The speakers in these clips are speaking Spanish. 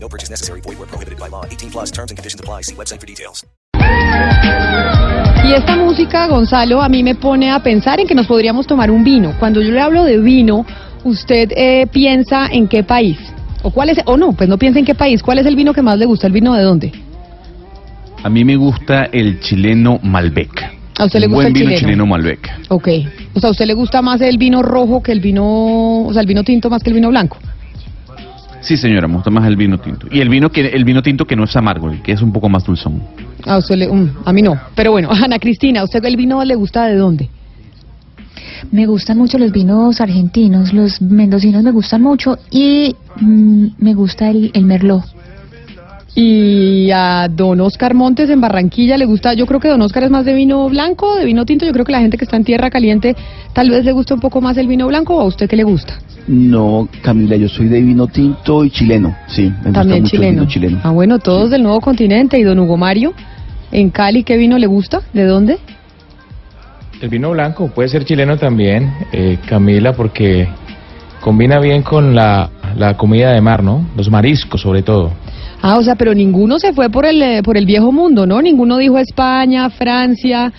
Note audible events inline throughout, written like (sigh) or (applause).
No purchase necessary. Void where prohibited by law. 18 plus terms and conditions apply. See website for details. Y esta música, Gonzalo, a mí me pone a pensar en que nos podríamos tomar un vino. Cuando yo le hablo de vino, usted eh, piensa en qué país. O cuál es, o no, pues no piensa en qué país. ¿Cuál es el vino que más le gusta? ¿El vino de dónde? A mí me gusta el chileno Malbec. A usted le Un gusta buen el vino chileno. chileno Malbec. Ok. O sea, ¿a usted le gusta más el vino rojo que el vino, o sea, el vino tinto más que el vino blanco? Sí, señora, me gusta más el vino tinto. Y el vino que el vino tinto que no es amargo, el que es un poco más dulzón. A usted le, mm, a mí no. Pero bueno, (laughs) Ana Cristina, ¿a usted el vino le gusta de dónde? Me gustan mucho los vinos argentinos, los mendocinos me gustan mucho y mm, me gusta el, el merlot. Y a don Oscar Montes en Barranquilla le gusta, yo creo que don Oscar es más de vino blanco, de vino tinto, yo creo que la gente que está en tierra caliente tal vez le gusta un poco más el vino blanco o a usted qué le gusta. No, Camila, yo soy de vino tinto y chileno, sí, me gusta También mucho el chileno. vino chileno. Ah, bueno, todos del nuevo continente y don Hugo Mario en Cali, ¿qué vino le gusta? ¿De dónde? El vino blanco puede ser chileno también, eh, Camila, porque combina bien con la, la comida de mar, ¿no? Los mariscos sobre todo. Ah, o sea, pero ninguno se fue por el eh, por el viejo mundo, ¿no? Ninguno dijo España, Francia,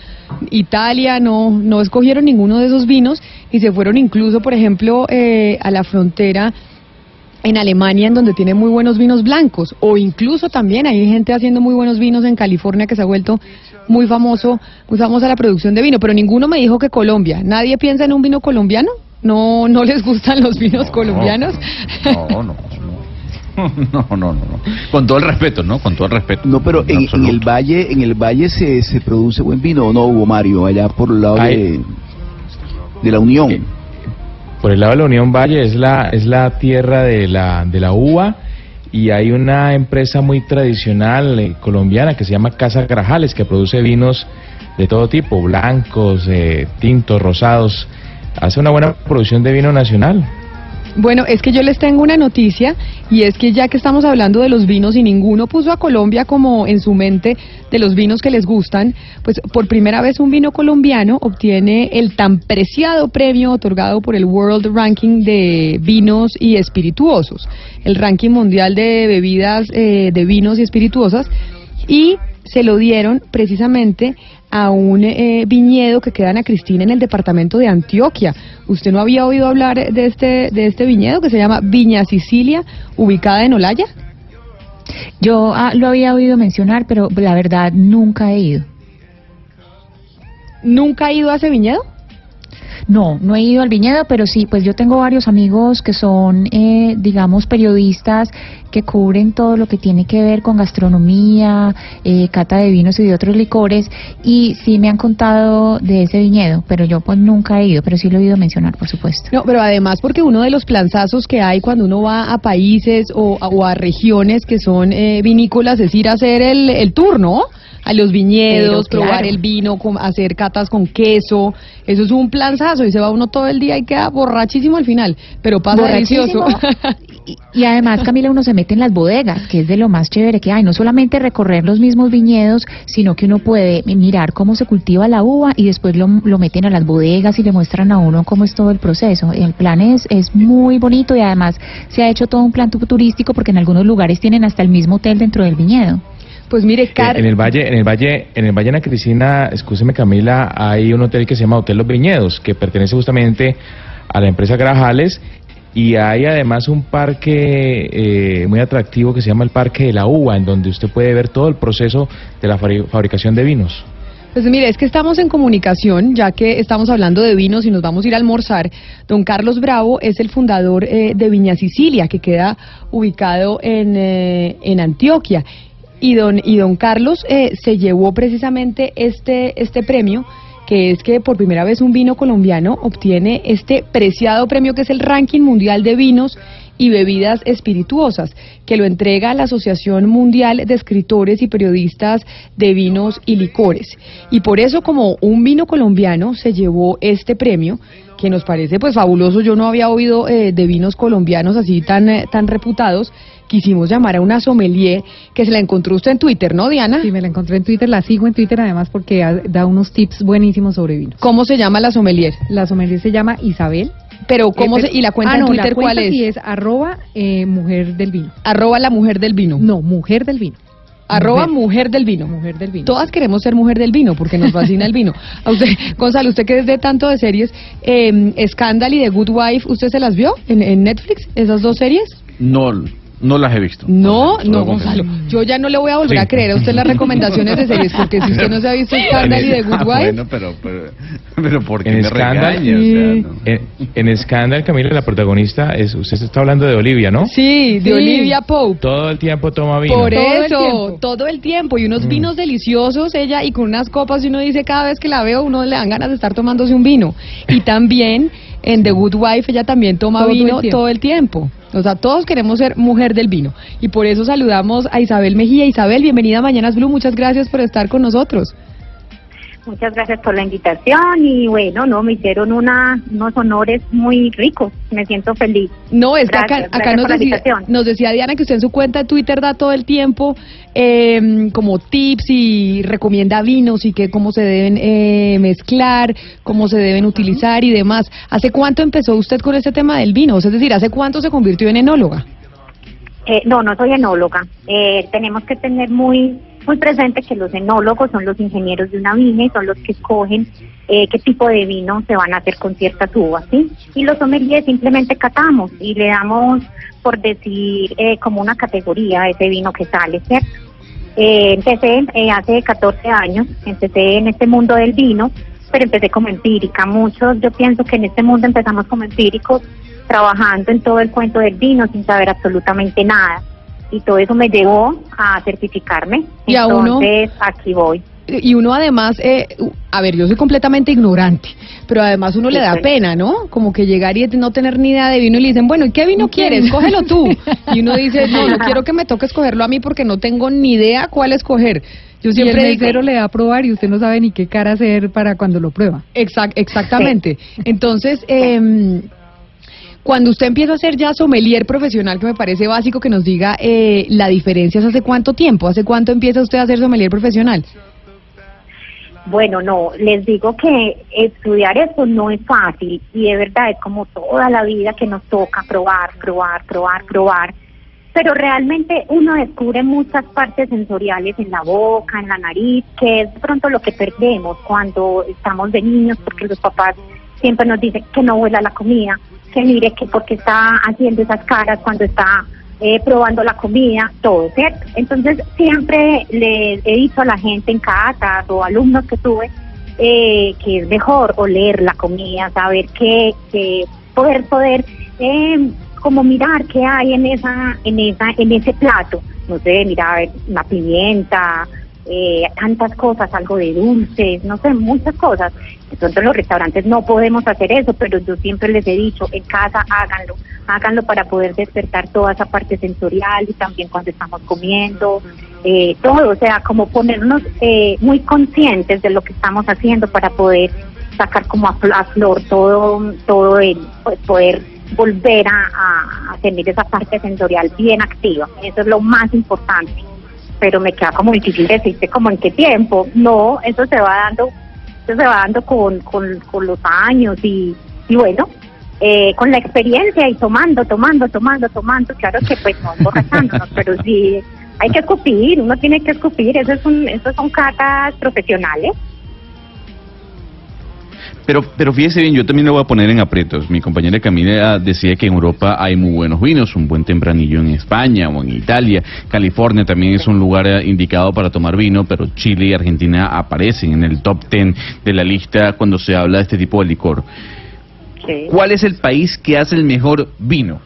Italia, no, no escogieron ninguno de esos vinos y se fueron incluso, por ejemplo, eh, a la frontera en Alemania, en donde tiene muy buenos vinos blancos, o incluso también hay gente haciendo muy buenos vinos en California que se ha vuelto muy famoso, muy famosa la producción de vino, pero ninguno me dijo que Colombia. ¿Nadie piensa en un vino colombiano? ¿No, no les gustan los vinos colombianos? No, no, (laughs) no. No, no, no. Con todo el respeto, ¿no? Con todo el respeto. No, pero en, el valle, en el valle se, se produce buen vino, ¿o no, Hugo Mario? Allá por el lado de la Unión. Eh, Por el lado de la Unión Valle es la, es la tierra de la, de la uva y hay una empresa muy tradicional eh, colombiana que se llama Casa Grajales que produce vinos de todo tipo, blancos, eh, tintos, rosados. Hace una buena producción de vino nacional. Bueno, es que yo les tengo una noticia y es que ya que estamos hablando de los vinos y ninguno puso a Colombia como en su mente de los vinos que les gustan, pues por primera vez un vino colombiano obtiene el tan preciado premio otorgado por el World Ranking de Vinos y Espirituosos, el ranking mundial de bebidas eh, de vinos y espirituosas y se lo dieron precisamente a un eh, viñedo que queda en Cristina en el departamento de Antioquia. ¿Usted no había oído hablar de este, de este viñedo que se llama Viña Sicilia, ubicada en Olaya? Yo ah, lo había oído mencionar, pero la verdad nunca he ido. ¿Nunca ha ido a ese viñedo? No, no he ido al viñedo, pero sí, pues yo tengo varios amigos que son, eh, digamos, periodistas que cubren todo lo que tiene que ver con gastronomía, eh, cata de vinos y de otros licores, y sí me han contado de ese viñedo, pero yo pues nunca he ido, pero sí lo he oído mencionar, por supuesto. No, pero además porque uno de los planzazos que hay cuando uno va a países o, a- regiones que son eh, vinícolas es ir a hacer el, el tour, ¿no? A los viñedos, Pero, probar claro. el vino, hacer catas con queso. Eso es un planzazo y se va uno todo el día y queda borrachísimo al final, pero pasa delicioso. (laughs) Y, y además, Camila, uno se mete en las bodegas, que es de lo más chévere que hay. No solamente recorrer los mismos viñedos, sino que uno puede mirar cómo se cultiva la uva y después lo, lo meten a las bodegas y le muestran a uno cómo es todo el proceso. El plan es, es muy bonito y además se ha hecho todo un plan tu- turístico porque en algunos lugares tienen hasta el mismo hotel dentro del viñedo. Pues mire, Eh, Car En el valle, en el valle, en el valle Ana Cristina, escúcheme Camila, hay un hotel que se llama Hotel Los Viñedos, que pertenece justamente a la empresa Grajales, y hay además un parque eh, muy atractivo que se llama el Parque de la Uva, en donde usted puede ver todo el proceso de la fabri- fabricación de vinos. Pues mire, es que estamos en comunicación, ya que estamos hablando de vinos y nos vamos a ir a almorzar. Don Carlos Bravo es el fundador eh, de Viña Sicilia, que queda ubicado en, eh, en Antioquia. Y don, y don Carlos eh, se llevó precisamente este, este premio, que es que por primera vez un vino colombiano obtiene este preciado premio que es el ranking mundial de vinos y Bebidas Espirituosas, que lo entrega la Asociación Mundial de Escritores y Periodistas de Vinos y Licores. Y por eso, como un vino colombiano se llevó este premio, que nos parece pues fabuloso, yo no había oído eh, de vinos colombianos así tan, eh, tan reputados, quisimos llamar a una sommelier que se la encontró usted en Twitter, ¿no, Diana? Sí, me la encontré en Twitter, la sigo en Twitter además porque da unos tips buenísimos sobre vino. ¿Cómo se llama la sommelier? La sommelier se llama Isabel. Pero, ¿cómo Eh, se, y la cuenta ah, en no, Twitter la cuál es? sí es arroba eh, mujer del vino. Arroba la mujer del vino. No, mujer del vino. Arroba mujer del vino. Mujer del vino. Todas queremos ser mujer del vino porque nos fascina el vino. A usted, Gonzalo, usted que es de tanto de series, eh, Scandal y The Good Wife, ¿usted se las vio en, en Netflix, esas dos series? No, no las he visto. No, no. Gonzalo. Yo ya no le voy a volver Sí. a creer a usted las recomendaciones de series porque si usted no se ha visto (laughs) Scandal y The Good Ah, Wife, Bueno, pero, pero, pero ¿por qué En me Scandal, regaña? O sea, no. En, en Scandal, Camila, la protagonista, es usted está hablando de Olivia, ¿no? sí, de Sí. Olivia Pope. Todo el tiempo toma vino. Por Todo el eso, tiempo. todo el tiempo. Y unos vinos deliciosos, ella, y con unas copas, y uno dice, cada vez que la veo, uno le dan ganas de estar tomándose un vino. Y también, en The Good Wife, ella también toma Todo vino todo el tiempo. O sea, todos queremos ser mujer del vino. Y por eso saludamos a Isabel Mejía. Isabel, bienvenida a Mañanas Blue. Muchas gracias por estar con nosotros. Muchas gracias por la invitación y bueno, no, me hicieron una, unos honores muy ricos. Me siento feliz. No, es que acá, acá nos, decía, nos decía Diana que usted en su cuenta de Twitter da todo el tiempo eh, como tips y recomienda vinos y que cómo se deben eh, mezclar, cómo se deben utilizar y demás. ¿Hace cuánto empezó usted con este tema del vino? Es decir, ¿hace cuánto se convirtió en enóloga? Eh, no, no soy enóloga. Eh, tenemos que tener muy muy presente que los enólogos son los ingenieros de una viña y son los que escogen eh, qué tipo de vino se van a hacer con ciertas uvas, ¿sí? Y los sommeliers simplemente catamos y le damos, por decir, eh, como una categoría a ese vino que sale, ¿cierto? Eh, empecé eh, hace 14 años, empecé en este mundo del vino, pero empecé como empírica. Muchos, yo pienso que en este mundo empezamos como empíricos, trabajando en todo el cuento del vino sin saber absolutamente nada. Y todo eso me llevó a certificarme. Y a uno- Entonces, aquí voy. Y uno además, eh, a ver, yo soy completamente ignorante, pero además uno le da Sí. pena, ¿no? Como que llegar y no tener ni idea de vino y le dicen, bueno, ¿y qué vino quieres? (laughs) Cógelo tú. Y uno dice, no, no (laughs) quiero que me toque escogerlo a mí porque no tengo ni idea cuál escoger. Yo Y el siempre digo, mesero le da a probar y usted no sabe ni qué cara hacer para cuando lo prueba. Exact- exactamente. Entonces, eh, cuando usted empieza a ser ya sommelier profesional, que me parece básico que nos diga eh, la diferencia, ¿es ¿hace cuánto tiempo? ¿Hace cuánto empieza usted a ser sommelier profesional? Bueno, no, les digo que estudiar eso no es fácil y de verdad es como toda la vida que nos toca probar, probar, probar, probar. Pero realmente uno descubre muchas partes sensoriales en la boca, en la nariz, que es pronto lo que perdemos cuando estamos de niños, porque los papás siempre nos dicen que no huela la comida, que mire que porque está haciendo esas caras cuando está eh, probando la comida, todo, ¿cierto? Entonces siempre le he dicho a la gente en catas o alumnos que tuve eh, que es mejor oler la comida, saber qué, qué poder poder eh, como mirar qué hay en esa en esa en ese plato, no sé, mirar una pimienta, eh, tantas cosas, algo de dulces, no sé, muchas cosas. De pronto en los restaurantes no podemos hacer eso, pero yo siempre les he dicho, en casa háganlo, háganlo para poder despertar toda esa parte sensorial y también cuando estamos comiendo, eh, todo, o sea, como ponernos eh, muy conscientes de lo que estamos haciendo para poder sacar como a, fl- a flor todo, todo el, pues, poder volver a- a tener esa parte sensorial bien activa. Eso es lo más importante pero me queda como difícil decirte como en qué tiempo. No, eso se va dando, eso se va dando con, con, con los años y, y bueno, eh, con la experiencia y tomando, tomando, tomando, tomando, claro que pues no emborrachándonos, pero sí hay que escupir, uno tiene que escupir, eso es un, eso son catas profesionales. Pero, pero fíjese bien, yo también lo voy a poner en aprietos. Mi compañera Camila decía que en Europa hay muy buenos vinos, un buen tempranillo en España o en Italia. California también es un lugar eh, indicado para tomar vino, pero Chile y Argentina aparecen en el top ten de la lista cuando se habla de este tipo de licor. Sí. ¿Cuál es el país que hace el mejor vino?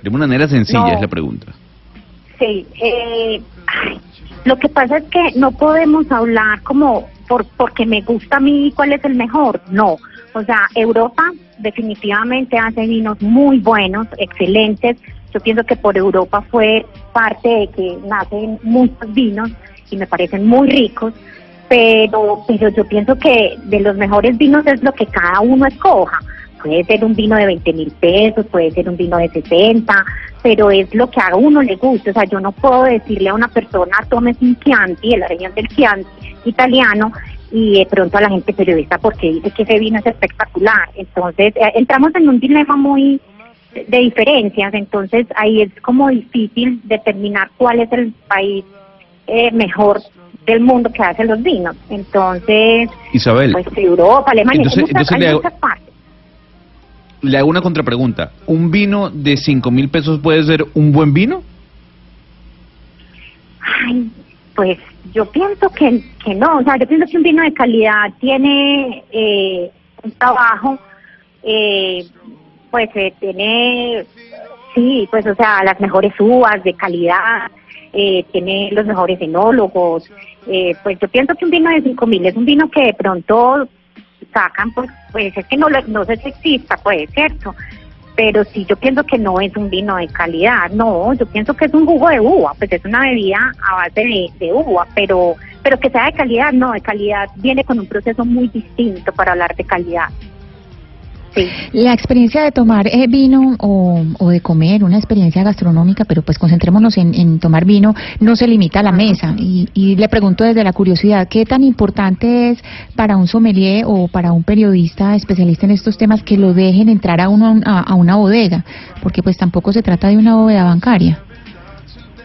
De una manera sencilla No. es la pregunta. Sí, eh, ay, lo que pasa es que no podemos hablar como por porque me gusta a mí cuál es el mejor, no, O sea, Europa definitivamente hace vinos muy buenos, excelentes. Yo pienso que por Europa fue parte de que nacen muchos vinos y me parecen muy ricos, pero, pero yo pienso que de los mejores vinos es lo que cada uno escoja. Puede ser un vino de 20 mil pesos, puede ser un vino de 60, pero es lo que a uno le gusta. O sea, yo no puedo decirle a una persona, tome un Chianti, de la región del Chianti italiano, y de pronto a la gente periodista porque dice que ese vino es espectacular. Entonces, eh, entramos en un dilema muy de diferencias, entonces ahí es como difícil determinar cuál es el país eh, mejor del mundo que hace los vinos. Entonces, Isabel, pues Europa, Alemania, entonces- muchas, entonces hay le hago- muchas partes. Le hago una contrapregunta. ¿Un vino de 5 mil pesos puede ser un buen vino? Ay, pues yo pienso que, que no, o sea, yo pienso que un vino de calidad tiene eh, un trabajo, eh, pues eh, tiene, sí, pues o sea, las mejores uvas de calidad, eh, tiene los mejores enólogos, eh, pues yo pienso que un vino de 5 mil es un vino que de pronto sacan, pues, pues es que no, no sé si exista, pues, ¿cierto? pero sí yo pienso que no es un vino de calidad, no, yo pienso que es un jugo de uva, pues es una bebida a base de, de uva, pero pero que sea de calidad, no, de calidad viene con un proceso muy distinto para hablar de calidad. Sí. La experiencia de tomar eh, vino o, o de comer, una experiencia gastronómica, pero pues concentrémonos en, en tomar vino, no se limita a la mesa. Y, y le pregunto desde la curiosidad, ¿qué tan importante es para un sommelier o para un periodista especialista en estos temas que lo dejen entrar a, uno, a, a una bodega? Porque pues tampoco se trata de una bóveda bancaria.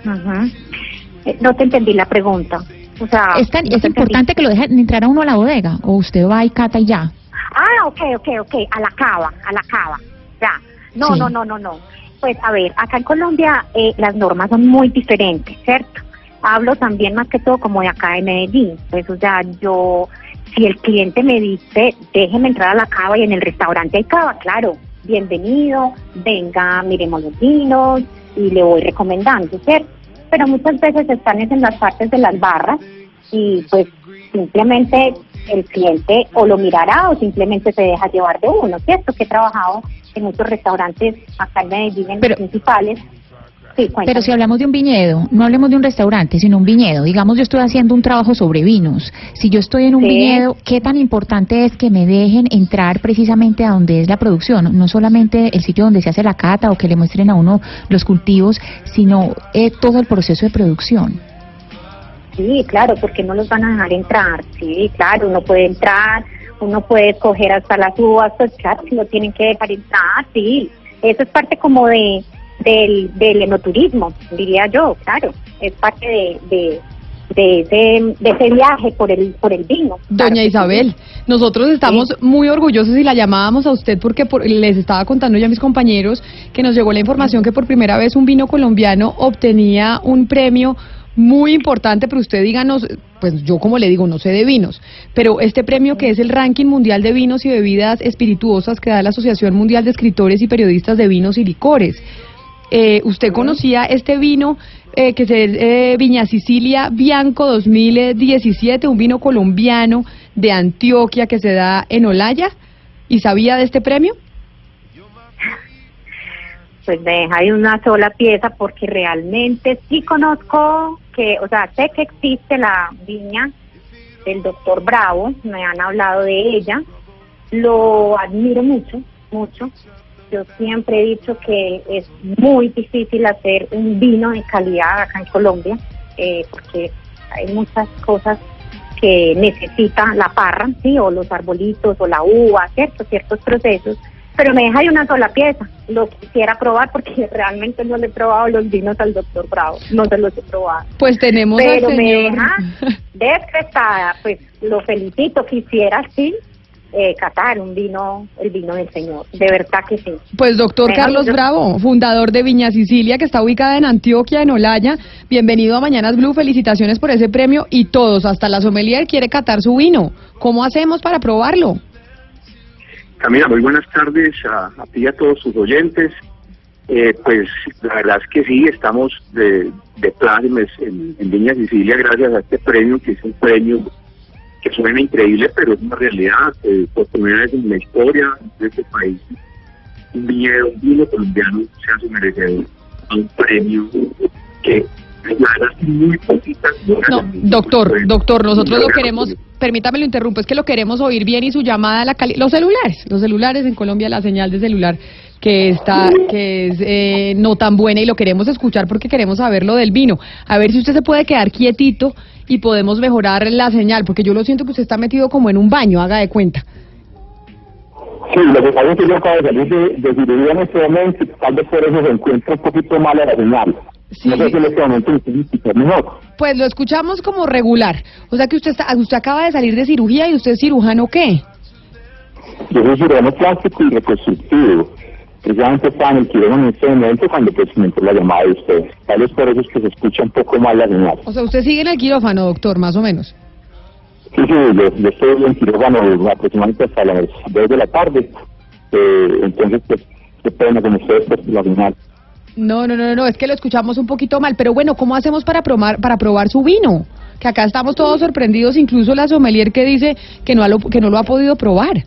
Ujú. Eh, no te entendí la pregunta. O sea, ¿Es, tan, no es entendí. importante que lo dejen entrar a uno a la bodega? ¿O usted va y cata y ya? Ok, ok, ok, a la cava, a la cava, ya. No, Sí. no, no, no, no. Pues a ver, acá en Colombia eh, las normas son muy diferentes, ¿cierto? Hablo también más que todo como de acá de Medellín. Pues, o sea, yo, si el cliente me dice, déjeme entrar a la cava y en el restaurante hay cava, claro, bienvenido, venga, miremos los vinos y le voy recomendando, ¿cierto? Pero muchas veces están es en las partes de las barras y pues simplemente el cliente o lo mirará o simplemente se deja llevar de uno, ¿cierto? Que he trabajado en muchos restaurantes acá en Medellín, en Pero- los principales. Sí. Pero si hablamos de un viñedo, no hablemos de un restaurante, sino un viñedo. Digamos, yo estoy haciendo un trabajo sobre vinos. Si yo estoy en un Sí. viñedo, ¿qué tan importante es que me dejen entrar precisamente a donde es la producción? No solamente el sitio donde se hace la cata o que le muestren a uno los cultivos, sino eh, todo el proceso de producción. Sí, claro, porque no los van a dejar entrar. Sí, claro, uno puede entrar, uno puede escoger hasta las uvas, pues claro, si lo tienen que dejar entrar, sí. Eso es parte como de del, del enoturismo, diría yo, claro. Es parte de, de, de, ese, de ese viaje por el, por el vino. claro Doña sí. Isabel, nosotros estamos muy orgullosos y la llamábamos a usted porque por- les estaba contando ya a mis compañeros que nos llegó la información que por primera vez un vino colombiano obtenía un premio muy importante, pero usted díganos, pues yo como le digo, no sé de vinos, pero este premio que es el ranking mundial de vinos y bebidas espirituosas que da la Asociación Mundial de Escritores y Periodistas de Vinos y Licores. Eh, ¿Usted conocía este vino eh, que es eh, Viña Sicilia Bianco 2017, un vino colombiano de Antioquia que se da en Olaya? ¿Y sabía de este premio? Pues me deja de una sola pieza porque realmente sí conozco que, o sea, sé que existe la viña del doctor Bravo, me han hablado de ella, lo admiro mucho, mucho. Yo siempre he dicho que es muy difícil hacer un vino de calidad acá en Colombia, eh, porque hay muchas cosas que necesita la parra, sí, o los arbolitos, o la uva, cierto, ciertos procesos, pero me deja de una sola pieza. Lo quisiera probar porque (laughs) realmente no le he probado los vinos al doctor Bravo, no se los he probado. Pues tenemos Pero al me señor... deja (laughs) pues lo felicito, quisiera sí eh, catar un vino, el vino del Señor, de verdad que sí. Pues doctor Venga, Carlos yo- Bravo, fundador de Viña Sicilia, que está ubicada en Antioquia, en Olaya. Bienvenido a Mañanas Blue, felicitaciones por ese premio y todos, hasta la sommelier quiere catar su vino. ¿Cómo hacemos para probarlo? Camila, muy buenas tardes a, ti y a todos sus oyentes. Eh, pues la verdad es que sí, estamos de, de en, en Viña Sicilia gracias a este premio, que es un premio que suena increíble, pero es una realidad. Eh, por primera vez en la historia de este país, un viñedo, un vino colombiano se hace merecedor a un premio que muy poquitas No, doctor, doctor, nosotros lo queremos, permítame lo interrumpo, es que lo queremos oír bien y su llamada, la cali los celulares, los celulares en Colombia, la señal de celular que está, que es eh, no tan buena y lo queremos escuchar porque queremos saber lo del vino. A ver si usted se puede quedar quietito y podemos mejorar la señal, porque yo lo siento que usted está metido como en un baño, haga de cuenta. Sí, lo que pasa es que yo acabo de salir de, de en este momento y tal vez por eso se encuentra un poquito mala la señal. Sí. No sé momento me puede escuchar mejor. Pues lo escuchamos como regular. O sea que usted está, usted acaba de salir de cirugía y usted es cirujano qué? Yo soy cirujano plástico y reconstructivo. Precisamente estaba en el quirófano en este momento cuando pues me entró la llamada de ustedes. Tal vez por eso es que se escucha un poco mal la señal. O sea, usted sigue en el quirófano, doctor, más o menos. Sí, sí, yo, yo estoy en quirófano aproximadamente hasta las 2 de la tarde. Eh, entonces, pues, qué pena con ustedes pues, la señal. No, no, no, no, es que lo escuchamos un poquito mal, pero bueno, ¿cómo hacemos para probar, para probar su vino? Que acá estamos todos sorprendidos, incluso la sommelier que dice que no, lo, que no lo ha podido probar.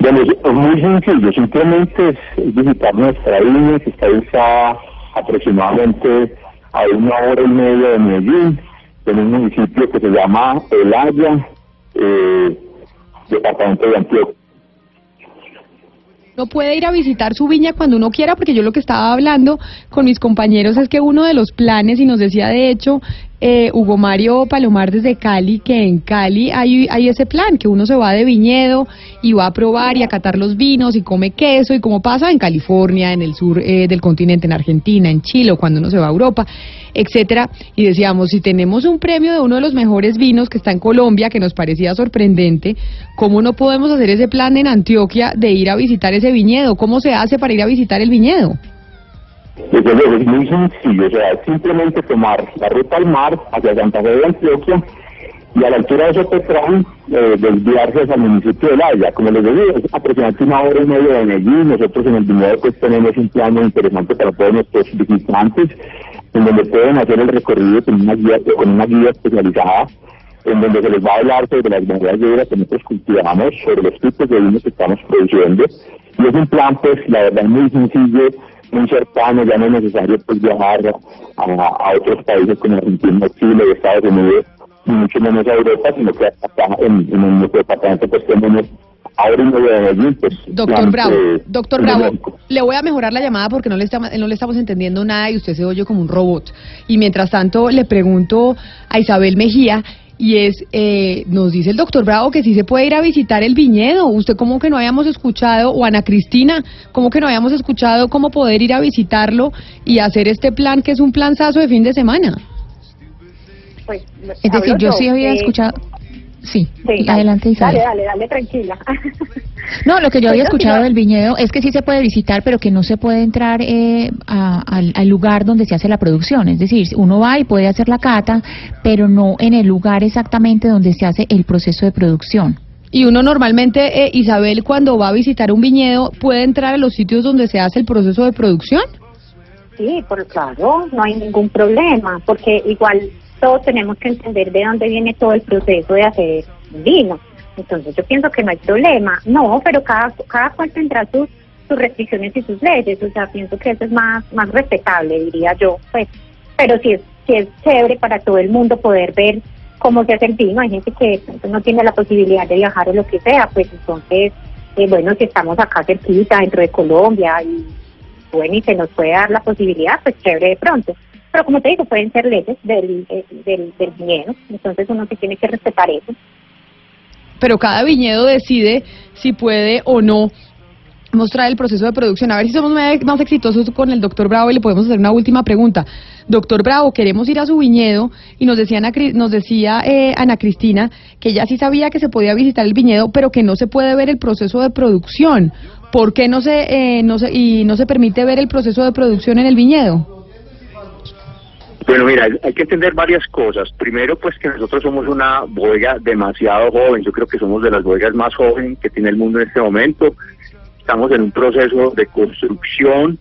Bueno, es muy sencillo, simplemente es visitar nuestra viña que está aproximadamente a una hora y media de Medellín, en un municipio que se llama El Haya, eh, departamento de Antioquia. No puede ir a visitar su viña cuando uno quiera, porque yo lo que estaba hablando con mis compañeros es que uno de los planes, y nos decía de hecho eh, Hugo Mario Palomar desde Cali, que en Cali hay, hay ese plan, que uno se va de viñedo y va a probar y a catar los vinos y come queso, y como pasa en California, en el sur eh, del continente, en Argentina, en Chile, cuando uno se va a Europa, etcétera. Y decíamos, si tenemos un premio de uno de los mejores vinos que está en Colombia, que nos parecía sorprendente, ¿cómo no podemos hacer ese plan en Antioquia de ir a visitar ese viñedo? ¿Cómo se hace para ir a visitar el viñedo? Luego, es muy sencillo, o sea, simplemente tomar la ruta al mar hacia Santa Fe de Antioquia y a la altura de Sopetrán eh, desviarse hacia el municipio de La Haya. Como les digo, es aproximadamente una hora y media de Medellín. Nosotros en el viñedo pues tenemos un plan muy interesante para todos nuestros visitantes, en donde pueden hacer el recorrido con una guía, con una guía especializada, en donde se les va a hablar sobre las variedades de vida que nosotros cultivamos, sobre los tipos de vinos que estamos produciendo. Y es un plan, pues, la verdad, muy sencillo, muy cercano, ya no es necesario pues viajar a, a otros países como Argentina, Chile, Estados Unidos, y mucho menos a Europa, sino que acá en, en nuestro departamento pues tenemos ahora de pues... Doctor plan, Bravo, eh, doctor Bravo, le voy a mejorar la llamada porque no le, estamos, no le estamos entendiendo nada y usted se oye como un robot. Y mientras tanto le pregunto a Isabel Mejía, y es, eh, nos dice el doctor Bravo que sí se puede ir a visitar el viñedo. Usted como que no habíamos escuchado, o Ana Cristina, como que no habíamos escuchado cómo poder ir a visitarlo y hacer este plan que es un planzazo de fin de semana. Pues, Es decir, yo sí había eh, escuchado... Sí, sí, adelante Isabel. Dale, dale, dale, tranquila. (laughs) No, lo que yo había Pues, escuchado del viñedo es que sí se puede visitar, pero que no se puede entrar eh, a- al, al lugar donde se hace la producción. Es decir, uno va y puede hacer la cata, pero no en el lugar exactamente donde se hace el proceso de producción. Y uno normalmente, eh, Isabel, cuando va a visitar un viñedo, puede entrar a los sitios donde se hace el proceso de producción. Sí, por claro, no hay ningún problema, porque igual todos tenemos que entender de dónde viene todo el proceso de hacer vino. Entonces yo pienso que no hay problema. No, pero cada, cada cual tendrá sus, sus restricciones y sus leyes. O sea, pienso que eso es más, más respetable, diría yo. Pues, pero sí es, sí es chévere para todo el mundo poder ver cómo se hace el vino. Hay gente que no tiene la posibilidad de viajar o lo que sea, pues entonces, eh, bueno, si estamos acá cerquita, dentro de Colombia y bueno, y se nos puede dar la posibilidad, pues chévere de pronto. Pero como te digo, pueden ser leyes del, eh, del, viñedo, entonces uno sí tiene que respetar eso. pero cada viñedo decide si puede o no mostrar el proceso de producción. A ver si somos más exitosos con el doctor Bravo y le podemos hacer una última pregunta. Doctor Bravo, queremos ir a su viñedo y nos decía Ana, nos decía eh, Ana Cristina que ella sí sabía que se podía visitar el viñedo, pero que no se puede ver el proceso de producción. ¿Por qué no se, eh, no se, y no se permite ver el proceso de producción en el viñedo? Bueno, mira, hay- que entender varias cosas. Primero, pues que nosotros somos una bodega demasiado joven. Yo creo que somos de las bodegas más jóvenes que tiene el mundo en este momento. Estamos en un proceso de construcción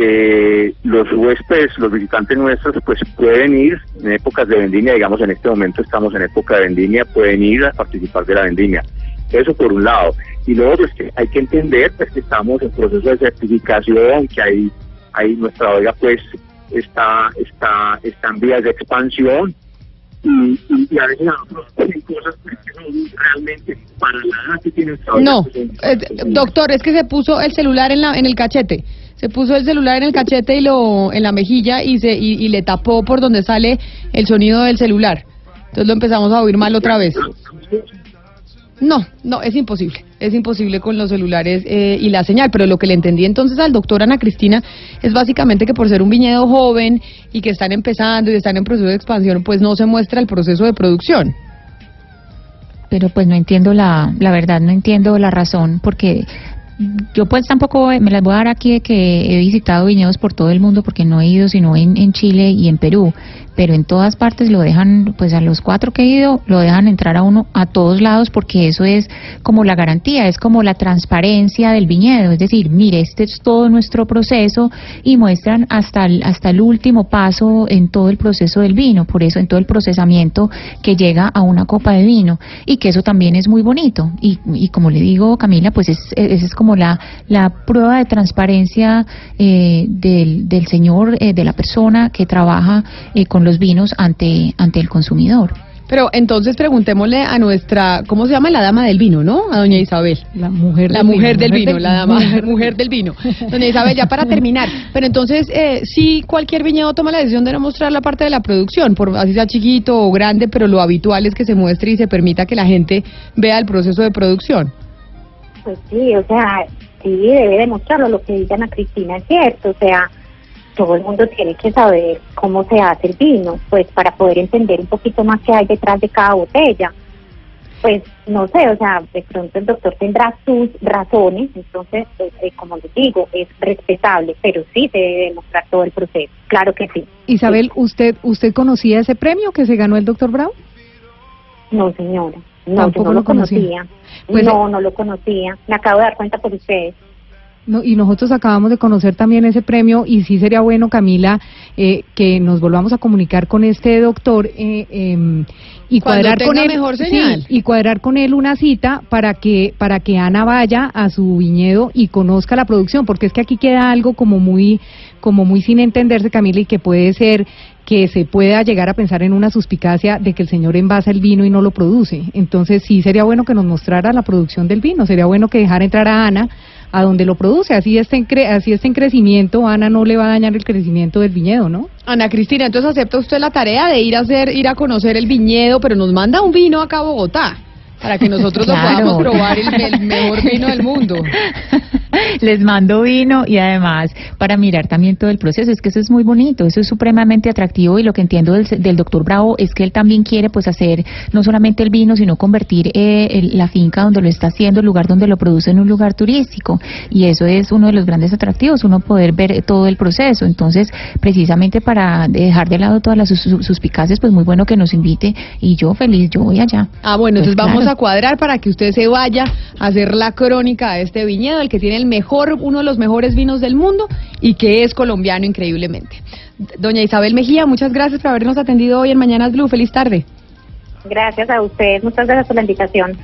eh, los huéspedes, los visitantes nuestros, pues pueden ir en épocas de vendimia, digamos en este momento estamos en época de vendimia, pueden ir a participar de la vendimia. Eso por un lado. Y luego pues que hay que entender pues que estamos en proceso de certificación, que hay, hay nuestra bodega pues está, está, está en vías de expansión y, y, y a veces a nosotros hacen cosas que son realmente para nada que tienen No, eh, doctor, es que se puso el celular en, la, en el cachete. Se puso el celular en el cachete y lo en la mejilla y se y, y le tapó por donde sale el sonido del celular. Entonces lo empezamos a oír mal otra vez. No, no, es imposible. Es imposible con los celulares eh, y la señal. Pero lo que le entendí entonces al doctor Ana Cristina es básicamente que por ser un viñedo joven y que están empezando y están en proceso de expansión, pues no se muestra el proceso de producción. Pero pues no entiendo la, la verdad, no entiendo la razón, porque yo pues tampoco me las voy a dar aquí de que he visitado viñedos por todo el mundo porque no he ido sino en, en Chile y en Perú, pero en todas partes lo dejan, pues a los cuatro que he ido, lo dejan entrar a uno a todos lados porque eso es como la garantía, es como la transparencia del viñedo, es decir, mire, este es todo nuestro proceso y muestran hasta el, hasta el último paso en todo el proceso del vino, por eso en todo el procesamiento que llega a una copa de vino. Y que eso también es muy bonito. Y, y como le digo Camila, pues es, es, es como la, la prueba de transparencia eh, del, del señor, eh, de la persona que trabaja eh, con los vinos ante, ante el consumidor. Pero entonces preguntémosle a nuestra, ¿cómo se llama? La dama del vino, ¿no? A doña Isabel. La mujer La del mujer vino, del mujer vino, del- la dama, mujer- (laughs) (laughs) mujer del vino. Doña Isabel, ya para terminar. Pero entonces, eh, sí, cualquier viñedo toma la decisión de no mostrar la parte de la producción, por así sea chiquito o grande, pero lo habitual es que se muestre y se permita que la gente vea el proceso de producción. Pues sí, o sea, sí, debe demostrarlo. Lo que dice Ana Cristina es cierto. O sea, todo el mundo tiene que saber cómo se hace el vino, pues para poder entender un poquito más qué hay detrás de cada botella. Pues no sé, o sea, de pronto el doctor tendrá sus razones, entonces, pues, eh, como les digo, es respetable, pero sí se debe demostrar todo el proceso. Claro que sí. Isabel, ¿usted usted conocía ese premio que se ganó el doctor Brown? No, señora. No, Tampoco yo no lo lo conocía. Pues, no, no lo conocía. Me acabo de dar cuenta por ustedes. No, y nosotros acabamos de conocer también ese premio y sí sería bueno, Camila, eh, que nos volvamos a comunicar con este doctor eh, em, y cuadrar con él mejor sí, y cuadrar con él una cita para que para que Ana vaya a su viñedo y conozca la producción, porque es que aquí queda algo como muy como muy sin entenderse, Camila, y que puede ser que se pueda llegar a pensar en una suspicacia de que el señor envasa el vino y no lo produce. Entonces sí sería bueno que nos mostrara la producción del vino, sería bueno que dejara entrar a Ana a donde lo produce, así está en cre- así está en crecimiento, Ana no le va a dañar el crecimiento del viñedo, ¿no? Ana Cristina, entonces acepta usted la tarea de ir a hacer, ir a conocer el viñedo, pero nos manda un vino acá a Bogotá para que nosotros (laughs) Claro. lo podamos probar el, el mejor vino del mundo. (laughs) Les mando vino y además para mirar también todo el proceso. Es que eso es muy bonito, eso es supremamente atractivo y lo que entiendo del, del doctor Bravo es que él también quiere pues hacer no solamente el vino, sino convertir eh, el- la finca donde lo está haciendo, el lugar donde lo produce en un lugar turístico. Y eso es uno de los grandes atractivos, uno poder ver todo el proceso. Entonces, precisamente para dejar de lado todas las sus- sus- suspicacias, pues muy bueno que nos invite y yo feliz, yo voy allá. Ah, bueno, Pues entonces vamos a cuadrar para que usted se vaya a hacer la crónica de este viñedo, el que tiene el uno de los mejores vinos del mundo y que es colombiano increíblemente. Doña Isabel Mejía, muchas gracias por habernos atendido hoy en Mañanas Blue. Feliz tarde. Gracias a ustedes. Muchas gracias por la invitación.